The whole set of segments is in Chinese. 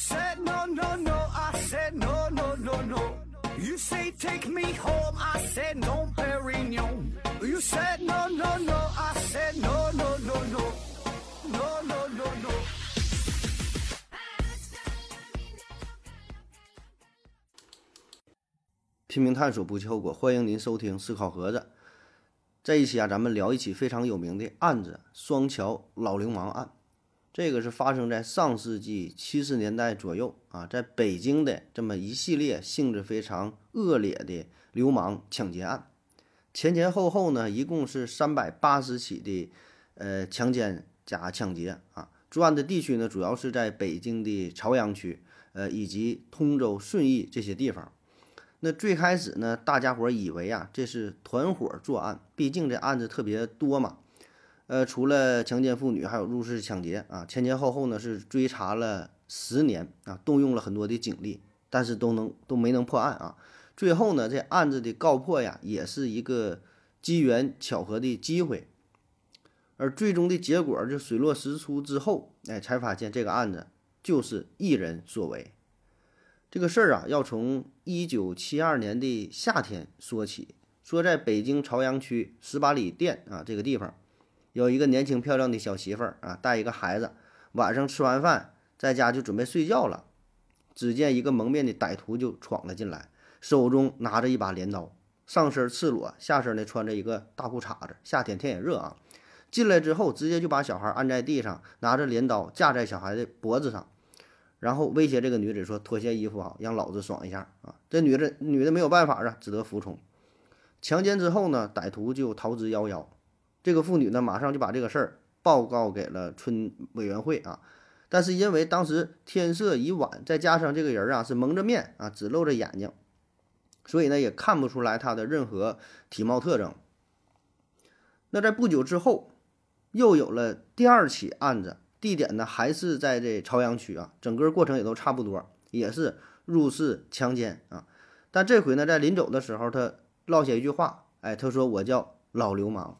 said no no no, I said no no no no. You say take me home, I said no, Perignon. You said no no no, I said no no no no, no no no no. 拼命探索，不计后果。欢迎您收听《思考盒子》。这一期啊，咱们聊一起非常有名的案子——双桥老流氓案。这个是发生在上世纪七十年代左右啊，在北京的这么一系列性质非常恶劣的流氓抢劫案。前前后后呢，一共是三百八十起的呃强奸加抢劫啊。作案的地区呢，主要是在北京的朝阳区，呃，以及通州、顺义这些地方。那最开始呢，大家伙以为啊，这是团伙作案，毕竟这案子特别多嘛。呃，除了强奸妇女，还有入室抢劫啊，前前后后呢是追查了十年啊，动用了很多的警力，但是都能都没能破案啊。最后呢，这案子的告破呀，也是一个机缘巧合的机会。而最终的结果就水落石出之后，哎，才发现这个案子就是一人所为。这个事儿啊，要从一九七二年的夏天说起。说在北京朝阳区十八里店啊这个地方，有一个年轻漂亮的小媳妇儿啊，带一个孩子，晚上吃完饭在家就准备睡觉了。只见一个蒙面的歹徒就闯了进来，手中拿着一把镰刀，上身赤裸，下身呢穿着一个大裤衩子。夏天天也热啊，进来之后直接就把小孩按在地上，拿着镰刀架在小孩的脖子上。然后威胁这个女子说：“脱下衣服啊，让老子爽一下啊！”这女的女的没有办法啊，只得服从。强奸之后呢，歹徒就逃之夭夭。这个妇女呢，马上就把这个事儿报告给了村委员会啊。但是因为当时天色已晚，再加上这个人啊是蒙着面啊，只露着眼睛，所以呢也看不出来他的任何体貌特征。那在不久之后，又有了第二起案子。地点呢还是在这朝阳区啊，整个过程也都差不多，也是入室强奸啊。但这回呢，在临走的时候，他落下一句话，哎，他说我叫老流氓。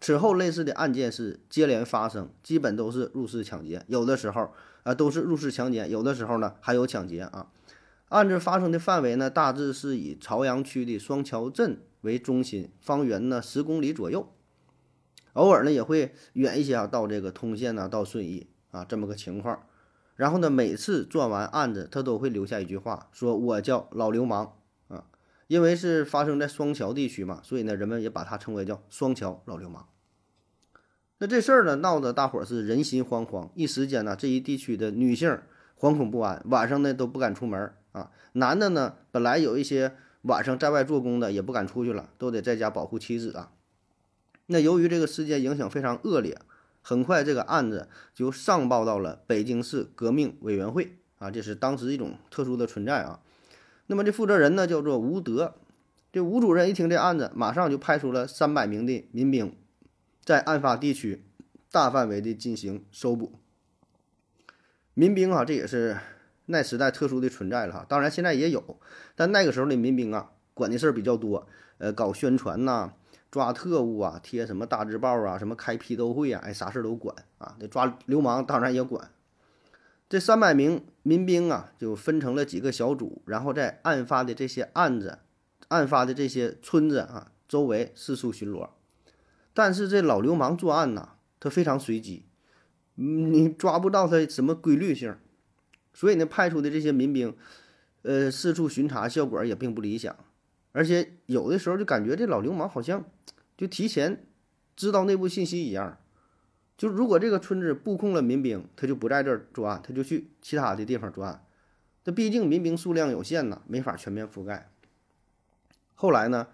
此后类似的案件是接连发生，基本都是入室抢劫，有的时候啊都是入室强奸，有的时候呢还有抢劫啊。案子发生的范围呢，大致是以朝阳区的双桥镇为中心，方圆呢十公里左右。偶尔呢也会远一些啊，到这个通县呐，到顺义啊，这么个情况。然后呢，每次做完案子，他都会留下一句话，说我叫老流氓，因为是发生在双桥地区嘛，所以呢，人们也把他称为叫双桥老流氓。那这事儿呢，闹得大伙儿是人心惶惶，一时间呢，这一地区的女性惶恐不安，晚上呢都不敢出门啊。男的呢，本来有一些晚上在外做工的，也不敢出去了，都得在家保护妻子啊。那由于这个事件影响非常恶劣，很快这个案子就上报到了北京市革命委员会啊，这是当时一种特殊的存在啊。那么这负责人呢叫做吴德，这吴主任一听这案子，马上就派出了三百名的民兵，在案发地区大范围的进行搜捕。民兵啊，这也是那时代特殊的存在了哈。当然现在也有，但那个时候的民兵啊，管的事儿比较多，呃，搞宣传呐。抓特务啊，贴什么大字报啊，什么开批斗会啊，哎，啥事儿都管啊。那抓流氓当然也管。这三百名民兵啊，就分成了几个小组，然后在案发的这些案子、案发的这些村子啊周围四处巡逻。但是这老流氓作案呐，他非常随机，你抓不到他什么规律性，所以呢，派出的这些民兵，呃，四处巡查，效果也并不理想。而且有的时候就感觉这老流氓好像就提前知道内部信息一样，就如果这个村子布控了民兵，他就不在这儿作案，他就去其他的地方作案。这毕竟民兵数量有限呐，没法全面覆盖。后来呢，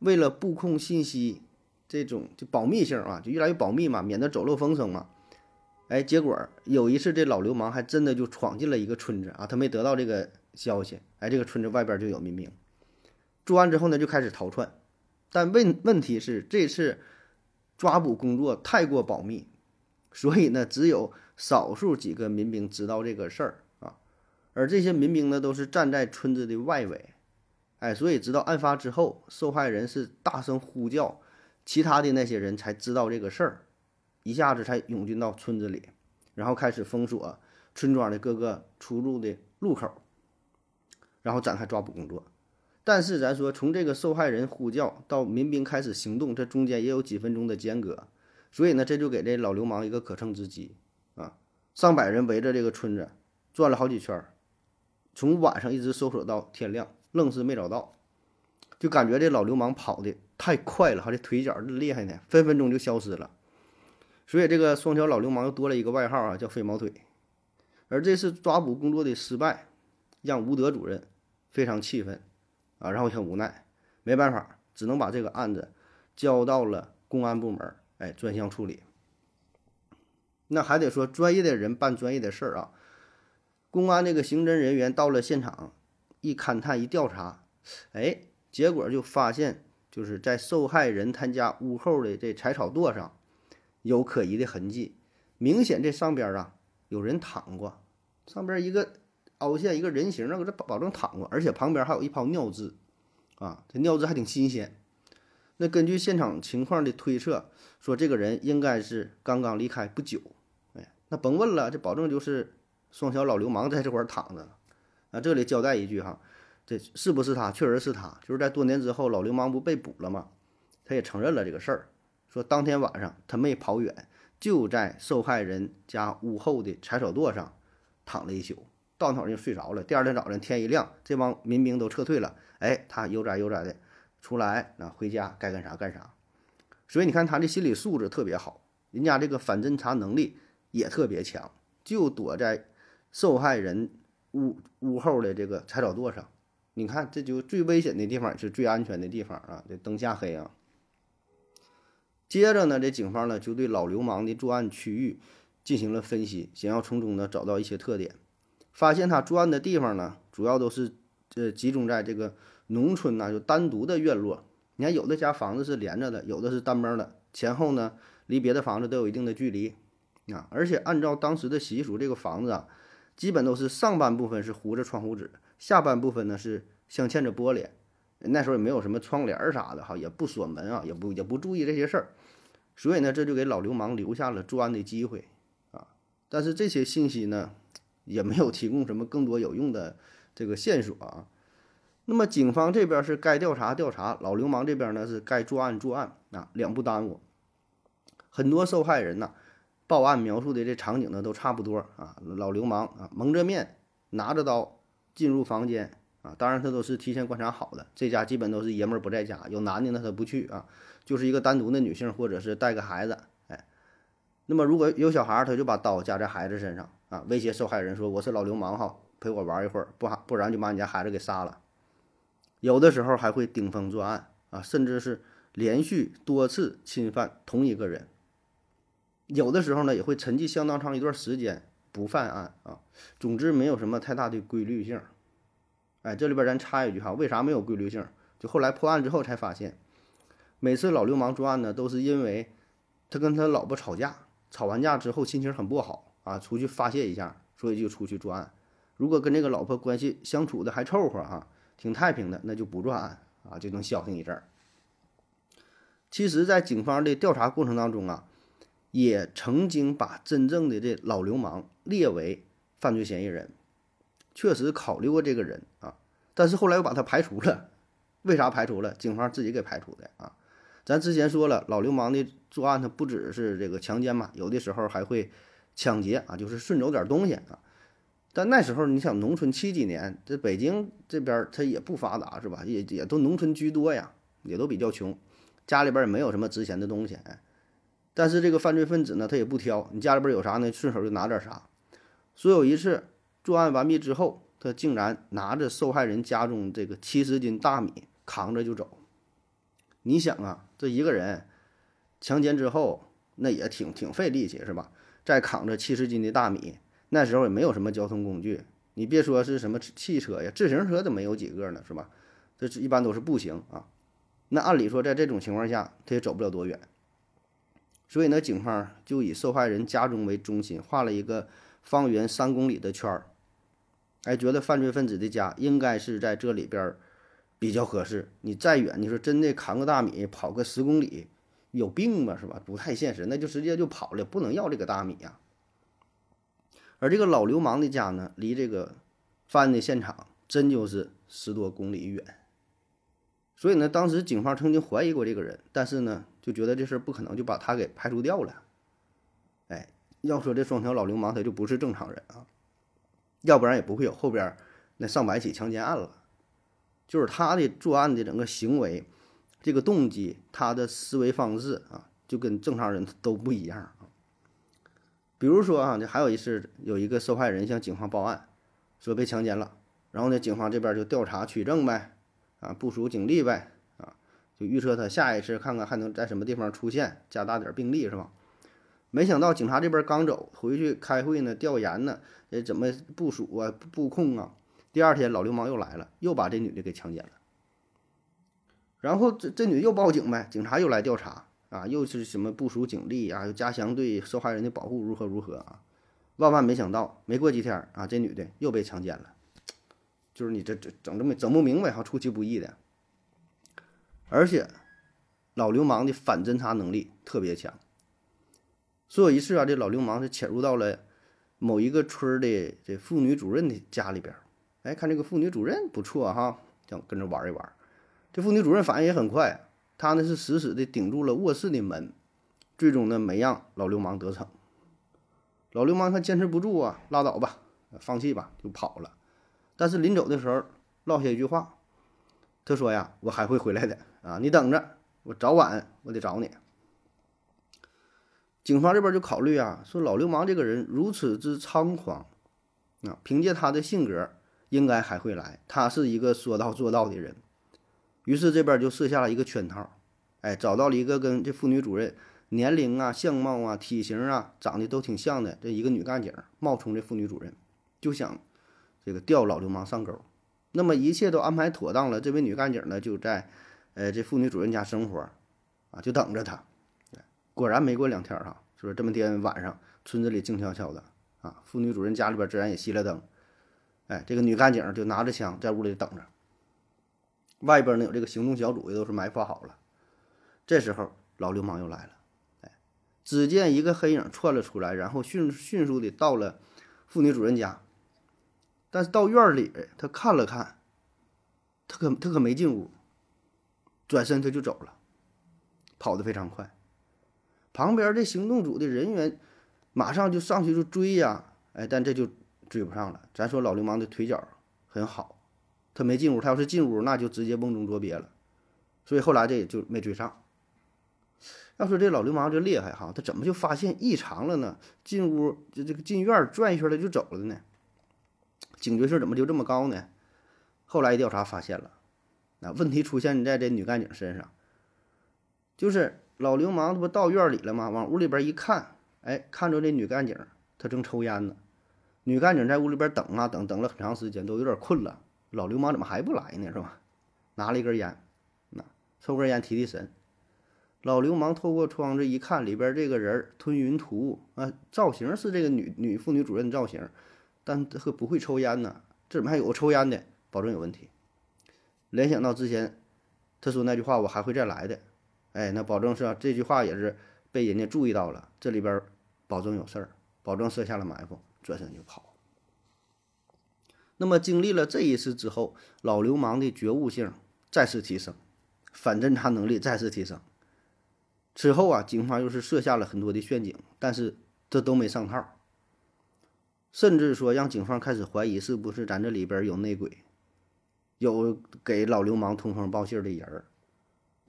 为了布控信息这种就保密性啊，就越来越保密嘛，免得走漏风声嘛。哎，结果有一次这老流氓还真的就闯进了一个村子啊，他没得到这个消息，哎，这个村子外边就有民兵。作案之后呢，就开始逃窜，但问问题是这次抓捕工作太过保密，所以呢，只有少数几个民兵知道这个事儿啊，而这些民兵呢，都是站在村子的外围，哎，所以直到案发之后，受害人是大声呼叫，其他的那些人才知道这个事儿，一下子才涌进到村子里，然后开始封锁村庄的各个出入的路口，然后展开抓捕工作。但是咱说，从这个受害人呼叫到民兵开始行动，这中间也有几分钟的间隔，所以呢，这就给这老流氓一个可乘之机啊！上百人围着这个村子转了好几圈，从晚上一直搜索到天亮，愣是没找到，就感觉这老流氓跑的太快了，他这腿脚厉害呢，分分钟就消失了。所以这个双桥老流氓又多了一个外号啊，叫飞毛腿。而这次抓捕工作的失败，让吴德主任非常气愤。啊，然后很无奈，没办法，只能把这个案子交到了公安部门，哎，专项处理。那还得说专业的人办专业的事儿啊。公安那个刑侦人员到了现场，一勘探一调查，哎，结果就发现，就是在受害人他家屋后的这柴草垛上，有可疑的痕迹，明显这上边啊有人躺过，上边一个。凹陷一个人形，那个这保证躺过，而且旁边还有一泡尿渍，啊，这尿渍还挺新鲜。那根据现场情况的推测，说这个人应该是刚刚离开不久。哎，那甭问了，这保证就是双小老流氓在这块儿躺着。啊，这里交代一句哈，这是不是他？确实是他，就是在多年之后，老流氓不被捕了吗？他也承认了这个事儿，说当天晚上他没跑远，就在受害人家屋后的柴草垛上躺了一宿。到那儿就睡着了。第二天早晨天一亮，这帮民兵都撤退了。哎，他悠哉悠哉的出来，那回家该干啥干啥。所以你看他这心理素质特别好，人家这个反侦查能力也特别强，就躲在受害人屋屋后的这个柴草垛上。你看，这就最危险的地方是最安全的地方啊！这灯下黑啊。接着呢，这警方呢就对老流氓的作案区域进行了分析，想要从中呢找到一些特点。发现他作案的地方呢，主要都是呃集中在这个农村呐，就单独的院落。你看，有的家房子是连着的，有的是单门的，前后呢离别的房子都有一定的距离啊。而且按照当时的习俗，这个房子啊，基本都是上半部分是糊着窗户纸，下半部分呢是镶嵌着玻璃。那时候也没有什么窗帘儿啥的哈，也不锁门啊，也不也不注意这些事儿，所以呢，这就给老流氓留下了作案的机会啊。但是这些信息呢？也没有提供什么更多有用的这个线索啊。那么警方这边是该调查调查，老流氓这边呢是该作案作案啊，两不耽误。很多受害人呐，报案描述的这场景呢都差不多啊。老流氓啊，蒙着面，拿着刀进入房间啊。当然他都是提前观察好的，这家基本都是爷们儿不在家，有男的呢他不去啊，就是一个单独的女性或者是带个孩子。哎，那么如果有小孩，他就把刀架在孩子身上。啊！威胁受害人说：“我是老流氓哈，陪我玩一会儿，不不然就把你家孩子给杀了。”有的时候还会顶风作案啊，甚至是连续多次侵犯同一个人。有的时候呢，也会沉寂相当长一段时间不犯案啊。总之，没有什么太大的规律性。哎，这里边咱插一句哈，为啥没有规律性？就后来破案之后才发现，每次老流氓作案呢，都是因为他跟他老婆吵架，吵完架之后心情很不好。啊，出去发泄一下，所以就出去作案。如果跟这个老婆关系相处的还凑合哈，挺太平的，那就不作案啊，就能消停一阵儿。其实，在警方的调查过程当中啊，也曾经把真正的这老流氓列为犯罪嫌疑人，确实考虑过这个人啊，但是后来又把他排除了。为啥排除了？警方自己给排除的啊。咱之前说了，老流氓的作案他不只是这个强奸嘛，有的时候还会。抢劫啊，就是顺走点东西啊。但那时候你想，农村七几年，这北京这边它也不发达，是吧？也也都农村居多呀，也都比较穷，家里边也没有什么值钱的东西。但是这个犯罪分子呢，他也不挑，你家里边有啥呢，顺手就拿点啥。所有一次作案完毕之后，他竟然拿着受害人家中这个七十斤大米扛着就走。你想啊，这一个人强奸之后，那也挺挺费力气，是吧？再扛着七十斤的大米，那时候也没有什么交通工具，你别说是什么汽车呀，自行车都没有几个呢，是吧？这一般都是步行啊。那按理说，在这种情况下，他也走不了多远。所以呢，警方就以受害人家中为中心，画了一个方圆三公里的圈儿，哎，觉得犯罪分子的家应该是在这里边儿比较合适。你再远，你说真的扛个大米跑个十公里。有病吧，是吧？不太现实，那就直接就跑了，不能要这个大米呀。而这个老流氓的家呢，离这个犯案的现场真就是十多公里远。所以呢，当时警方曾经怀疑过这个人，但是呢，就觉得这事儿不可能，就把他给排除掉了。哎，要说这双桥老流氓，他就不是正常人啊，要不然也不会有后边那上百起强奸案了。就是他的作案的整个行为，这个动机，他的思维方式啊，就跟正常人都不一样。比如说啊，这还有一次，有一个受害人向警方报案，说被强奸了，然后呢，警方这边就调查取证呗。啊，部署警力呗，啊，就预测他下一次看看还能在什么地方出现，加大点兵力是吧？没想到警察这边刚走回去开会呢，调研呢，呃，怎么部署啊，布控啊？第二天老流氓又来了，又把这女的给强奸了。然后这这女的又报警呗，警察又来调查啊，又是什么部署警力啊，又加强对受害人的保护，如何如何啊？万万没想到，没过几天啊，这女的又被强奸了。就是你这这整这么整不明白哈，出其不意的，而且老流氓的反侦查能力特别强。说有一次啊，这老流氓是潜入到了某一个村的这妇女主任的家里边，哎，看这个妇女主任不错哈，想跟着玩一玩。这妇女主任反应也很快，他呢是死死的顶住了卧室的门，最终呢没让老流氓得逞。老流氓他坚持不住啊，拉倒吧，放弃吧，就跑了。但是临走的时候落下一句话，他说呀：“我还会回来的啊，你等着，我早晚我得找你。”警方这边就考虑啊，说老流氓这个人如此之猖狂啊，凭借他的性格，应该还会来。他是一个说到做到的人，于是这边就设下了一个圈套，哎，找到了一个跟这妇女主任年龄啊、相貌啊、体型啊长得都挺像的这一个女干警，冒充这妇女主任，就想。这个钓老流氓上钩，那么一切都安排妥当了。这位女干警呢，就在，呃，这妇女主任家生活，啊，就等着她。果然没过两天哈，就是这么天晚上，村子里静悄悄的啊。妇女主任家里边自然也熄了灯，哎，这个女干警就拿着枪在屋里等着。外边呢有这个行动小组也都是埋伏好了。这时候老流氓又来了，哎，只见一个黑影窜了出来，然后迅迅速的到了妇女主人家。但是到院里，他看了看，他可他可没进屋，转身他就走了，跑得非常快。旁边这行动组的人员马上就上去就追呀，哎，但这就追不上了。咱说老流氓的腿脚很好，他没进屋，他要是进屋，那就直接瓮中捉鳖了。所以后来这也就没追上。要说这老流氓就厉害哈，他怎么就发现异常了呢？进屋就这个进院转一圈他就走了呢？警觉性怎么就这么高呢？后来一调查发现了，那问题出现在这女干警身上，就是老流氓他不到院里了吗？往屋里边一看，哎，看着这女干警，她正抽烟呢。女干警在屋里边等啊等，等了很长时间，都有点困了。老流氓怎么还不来呢？是吧？拿了一根烟，那抽根烟提提神。老流氓透过窗子一看，里边这个人吞云吐雾啊，造型是这个女女妇女主任造型。但他不会抽烟呢，这怎么还有个抽烟的？保证有问题。联想到之前他说那句话，我还会再来的。哎，那保证是啊，这句话也是被人家注意到了，这里边保证有事儿，保证设下了埋伏，转身就跑。那么经历了这一次之后，老流氓的觉悟性再次提升，反侦查能力再次提升。此后啊，警方又是设下了很多的陷阱，但是这都没上套。甚至说让警方开始怀疑是不是咱这里边有内鬼，有给老流氓通风报信的人儿，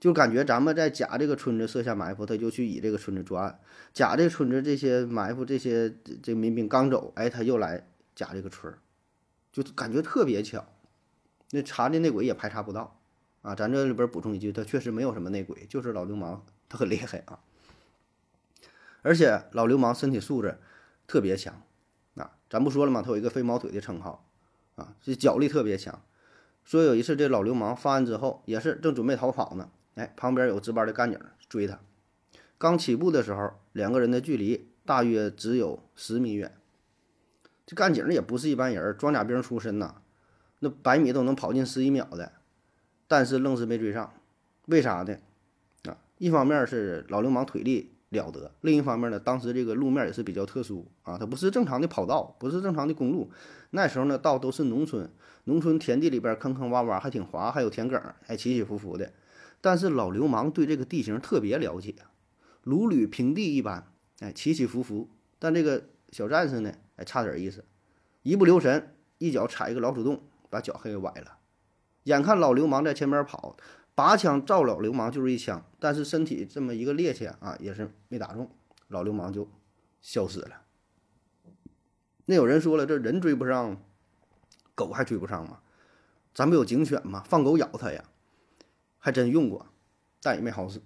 就感觉咱们在甲这个村子设下埋伏，他就去乙这个村子作案；甲这村子这些埋伏这些这民兵刚走，哎，他又来甲这个村儿，就感觉特别巧。那查的内鬼也排查不到啊！咱这里边补充一句，他确实没有什么内鬼，就是老流氓他很厉害啊，而且老流氓身体素质特别强啊。咱不说了嘛？他有一个飞毛腿的称号，啊，这脚力特别强。说有一次这老流氓犯案之后，也是正准备逃跑呢，哎，旁边有值班的干警追他。刚起步的时候，两个人的距离大约只有十米远。这干警也不是一般人，装甲兵出身呐，那百米都能跑进十一秒的，但是愣是没追上。为啥呢？啊，一方面是老流氓腿力了得。另一方面呢，当时这个路面也是比较特殊啊，它不是正常的跑道，不是正常的公路。那时候呢，道都是农村，农村田地里边坑坑洼洼，还挺滑，还有田埂，还起起伏伏的。但是老流氓对这个地形特别了解，如履平地一般，哎，起起伏伏。但这个小战士呢，哎，差点意思，一不留神，一脚踩一个老鼠洞，把脚还给崴了。眼看老流氓在前面跑。拔枪照老流氓就是一枪，但是身体这么一个趔趄啊，也是没打中，老流氓就消失了。那有人说了，这人追不上，狗还追不上吗？咱不有警犬吗？放狗咬它呀，还真用过，但也没好使。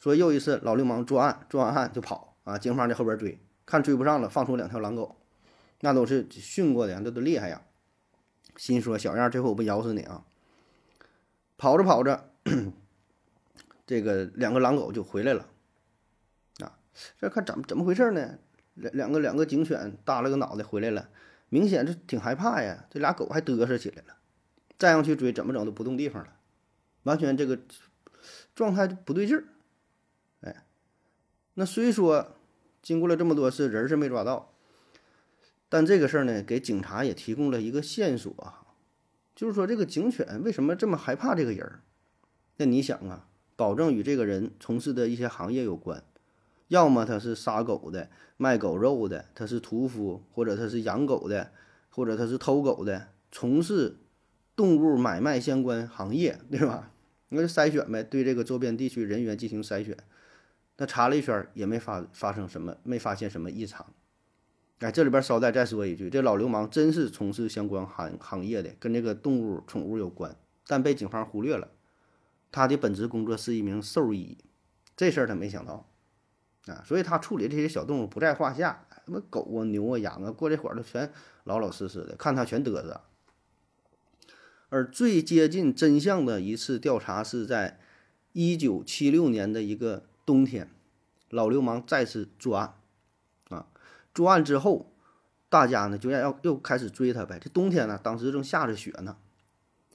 说又一次老流氓作案，作完案就跑啊，警方在后边追，看追不上了，放出两条狼狗，那都是训过的，那都厉害呀。心说小样，这回我不咬死你啊！跑着跑着。这个两个狼狗就回来了，啊，这看怎么怎么回事呢？两两个两个警犬耷了个脑袋回来了，明显是挺害怕呀。这俩狗还嘚瑟起来了，再要去追，怎么整都不动地方了，完全这个状态不对劲儿。哎，那虽说经过了这么多次，人是没抓到，但这个事儿呢，给警察也提供了一个线索，就是说这个警犬为什么这么害怕这个人儿？那你想啊，保证与这个人从事的一些行业有关，要么他是杀狗的、卖狗肉的，他是屠夫，或者他是养狗的，或者他是偷狗的，从事动物买卖相关行业，对吧？那就筛选呗，对这个周边地区人员进行筛选。那查了一圈也没发发生什么，没发现什么异常。哎，这里边捎带再说一句，这老流氓真是从事相关行行业的，跟这个动物宠物有关，但被警方忽略了。他的本职工作是一名兽医，这事儿他没想到啊，所以他处理这些小动物不在话下。什么狗啊、牛啊、羊啊，过这会儿都全老老实实的，看他全嘚瑟。而最接近真相的一次调查是在一九七六年的一个冬天，老流氓再次作案。作案之后，大家呢就要要又开始追他呗。这冬天呢，当时正下着雪呢。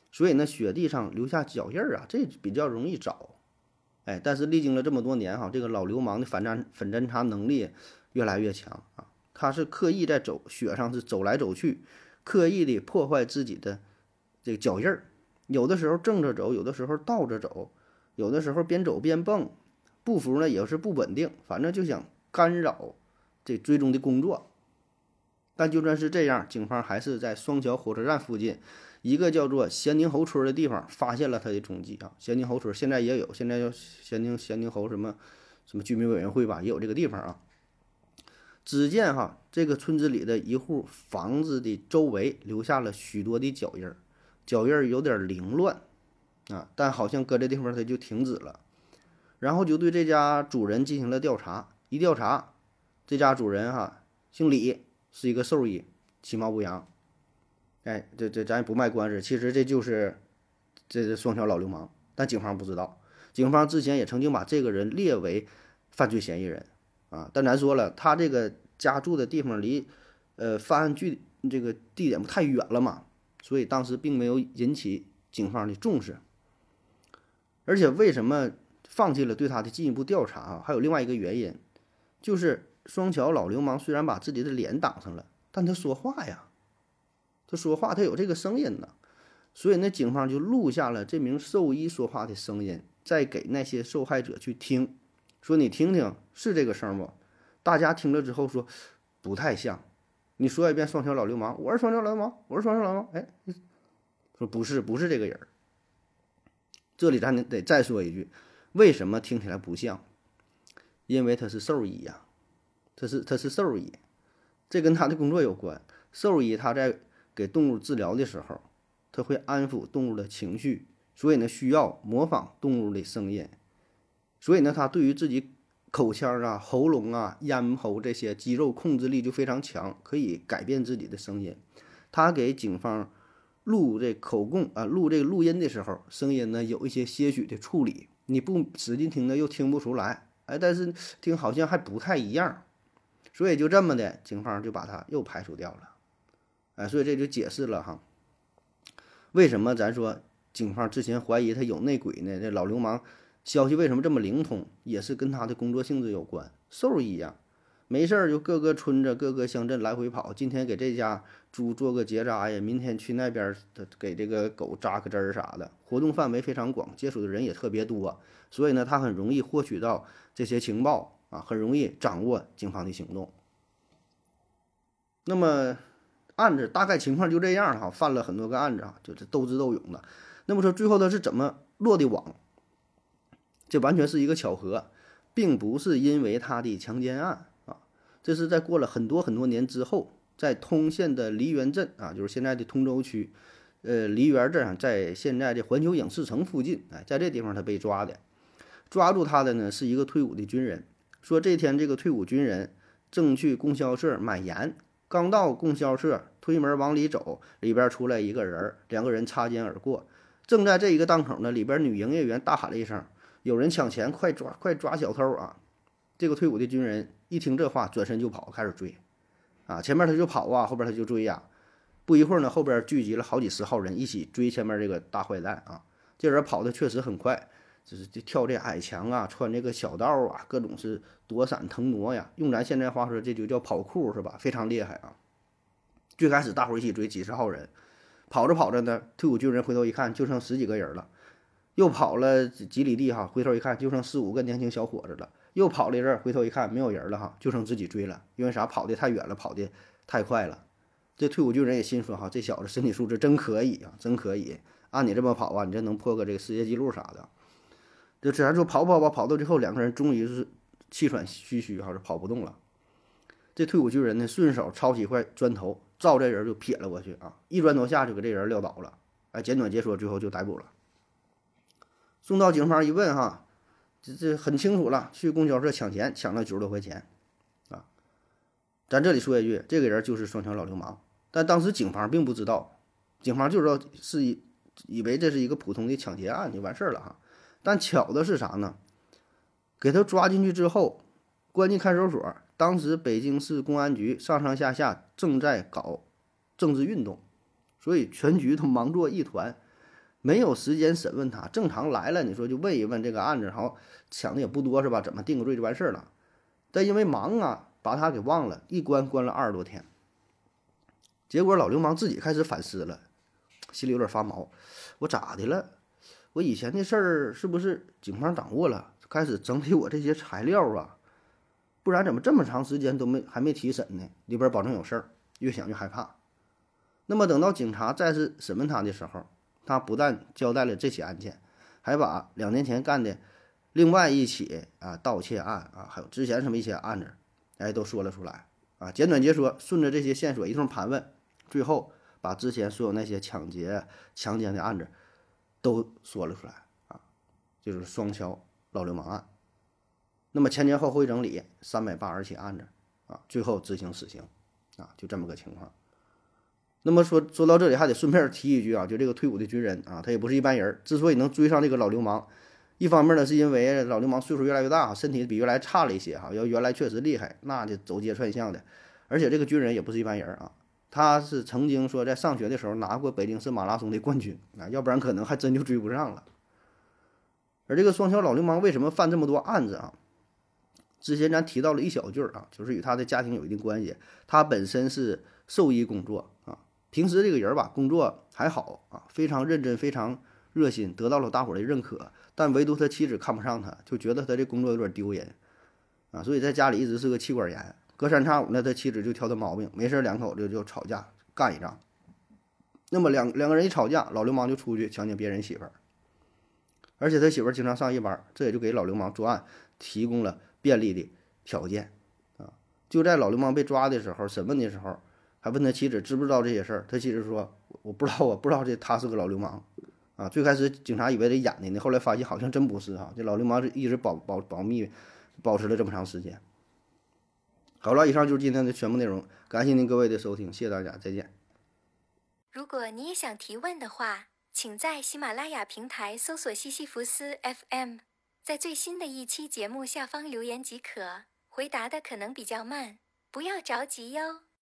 所以呢，雪地上留下脚印儿啊，这比较容易找，哎，但是历经了这么多年哈，这个老流氓的反侦反侦查能力越来越强啊，他是刻意在走雪上是走来走去，刻意的破坏自己的这个脚印儿，有的时候正着走，有的时候倒着走，有的时候边走边蹦，步幅呢也是不稳定，反正就想干扰这追踪的工作。但就算是这样，警方还是在双桥火车站附近。一个叫做咸宁侯村的地方发现了他的踪迹啊！咸宁侯村现在也有，现在叫咸宁咸宁侯什么什么居民委员会吧，也有这个地方啊。只见哈，这个村子里的一户房子的周围留下了许多的脚印儿，脚印儿有点凌乱啊，但好像搁这地方它就停止了。然后就对这家主人进行了调查，一调查，这家主人哈姓李，是一个兽医，其貌不扬。哎，这这咱也不卖关子，其实这就是这是双桥老流氓，但警方不知道。警方之前也曾经把这个人列为犯罪嫌疑人啊，但咱说了，他这个家住的地方离呃犯案距这个地点不太远了嘛，所以当时并没有引起警方的重视。而且为什么放弃了对他的进一步调查啊？还有另外一个原因，就是双桥老流氓虽然把自己的脸挡上了，但他说话呀。他说话，他有这个声音呢，所以那警方就录下了这名兽医说话的声音，再给那些受害者去听，说你听听是这个声不？大家听了之后说不太像，你说一遍双桥老流氓，我是双桥老流氓，我是双桥老流氓，哎，说不是不是这个人。这里咱得得再说一句，为什么听起来不像？因为他是兽医呀，他是他是兽医，这跟他的工作有关。兽医他在。给动物治疗的时候，他会安抚动物的情绪，所以呢需要模仿动物的声音，所以呢他对于自己口腔啊、喉咙啊、咽喉这些肌肉控制力就非常强，可以改变自己的声音。他给警方录这口供啊、录这个录音的时候，声音呢有一些些许的处理，你不使劲听呢又听不出来，哎，但是听好像还不太一样，所以就这么的，警方就把他又排除掉了。哎，所以这就解释了哈，为什么咱说警方之前怀疑他有内鬼呢？这老流氓消息为什么这么灵通，也是跟他的工作性质有关。兽医呀，没事儿就各个村子、各个乡镇来回跑，今天给这家猪做个结扎呀，明天去那边给这个狗扎个针儿啥的，活动范围非常广，接触的人也特别多，所以呢，他很容易获取到这些情报啊，很容易掌握警方的行动。那么案子大概情况就这样哈，犯了很多个案子啊，就是斗智斗勇的。那么说最后他是怎么落的网？这完全是一个巧合，并不是因为他的强奸案啊，这是在过了很多很多年之后，在通县的梨园镇啊，就是现在的通州区，呃，梨园镇上，在现在的环球影视城附近，哎，在这地方他被抓的，抓住他的呢是一个退伍的军人，说这天这个退伍军人正去供销社买盐，刚到供销社，推门往里走，里边出来一个人，两个人擦肩而过，正在这一个档口呢，里边女营业员大喊了一声。有人抢钱，快抓快抓小偷啊！这个退伍的军人一听这话，转身就跑，开始追，啊，前面他就跑啊，后边他就追呀。不一会儿呢，后边聚集了好几十号人，一起追前面这个大坏蛋啊。这人跑的确实很快，就是就跳这矮墙啊，穿这个小道啊，各种是躲闪腾挪呀。用咱现在话说，这就叫跑酷是吧？非常厉害啊。最开始大伙一起追，几十号人，跑着跑着呢，退伍军人回头一看，就剩十几个人了。又跑了几里地哈，回头一看就剩四五个年轻小伙子了。又跑了一阵，回头一看没有人了哈，就剩自己追了。因为啥？跑得太远了，跑得太快了。这退伍军人也心说哈，这小子身体素质真可以啊，真可以。按你这么跑啊，你这能破个这个世界纪录啥的。就自然说跑跑跑，跑到最后两个人终于是气喘吁吁哈，是跑不动了。这退伍军人呢，顺手抄起一块砖头，照这人就撇了过去啊，一砖头下去给这人撂倒了。哎，简短截说，最后就逮捕了。送到警方一问，哈，这这很清楚了，去供销社抢钱，抢了九十多块钱，啊，咱这里说一句，这个人就是双桥老流氓，但当时警方并不知道，警方就知道是以以为这是一个普通的抢劫案就完事儿了哈，但巧的是啥呢？给他抓进去之后，关进看守所，当时北京市公安局上上下下正在搞政治运动，所以全局都忙作一团。没有时间审问他，正常来了，你说就问一问这个案子，然后抢的也不多是吧？怎么定个罪就完事儿了？但因为忙啊，把他给忘了，一关关了二十多天。结果老流氓自己开始反思了，心里有点发毛，我咋的了？我以前的事儿是不是警方掌握了？开始整理我这些材料啊，不然怎么这么长时间都没还没提审呢？里边保证有事儿，越想越害怕。那么等到警察再次审问他的时候，他不但交代了这起案件，还把两年前干的另外一起啊盗窃案啊，还有之前什么一些案子，哎，都说了出来啊。简短截说，顺着这些线索一通盘问，最后把之前所有那些抢劫、强奸的案子都说了出来啊，就是双桥老流氓案。那么前前后后一整理，三百八十起案子啊，最后执行死刑啊，就这么个情况。那么说说到这里，还得顺便提一句啊，就这个退伍的军人啊，他也不是一般人。之所以能追上这个老流氓，一方面呢，是因为老流氓岁数越来越大，身体比原来差了一些哈。要原来确实厉害，那就走街串巷的。而且这个军人也不是一般人啊，他是曾经说在上学的时候拿过北京市马拉松的冠军啊，要不然可能还真就追不上了。而这个双桥老流氓为什么犯这么多案子啊？之前咱提到了一小句儿啊，就是与他的家庭有一定关系。他本身是兽医工作啊。平时这个人吧，工作还好啊，非常认真，非常热心，得到了大伙的认可。但唯独他妻子看不上他，就觉得他这工作有点丢人啊，所以在家里一直是个妻管严。隔三差五呢，他妻子就挑他毛病，没事两口子就吵架，干一仗。那么两两个人一吵架，老流氓就出去强奸别人媳妇儿，而且他媳妇儿经常上夜班，这也就给老流氓作案提供了便利的条件啊。就在老流氓被抓的时候，审问的时候。还问他妻子知不知道这些事儿，他妻子说：“我不知道，我不知道这他是个老流氓，啊，最开始警察以为他演的呢，后来发现好像真不是哈，这老流氓是一直保保保密，保持了这么长时间。”好了，以上就是今天的全部内容，感谢您各位的收听，谢谢大家，再见。如果你也想提问的话，请在喜马拉雅平台搜索西西弗斯 FM，在最新的一期节目下方留言即可，回答的可能比较慢，不要着急哟。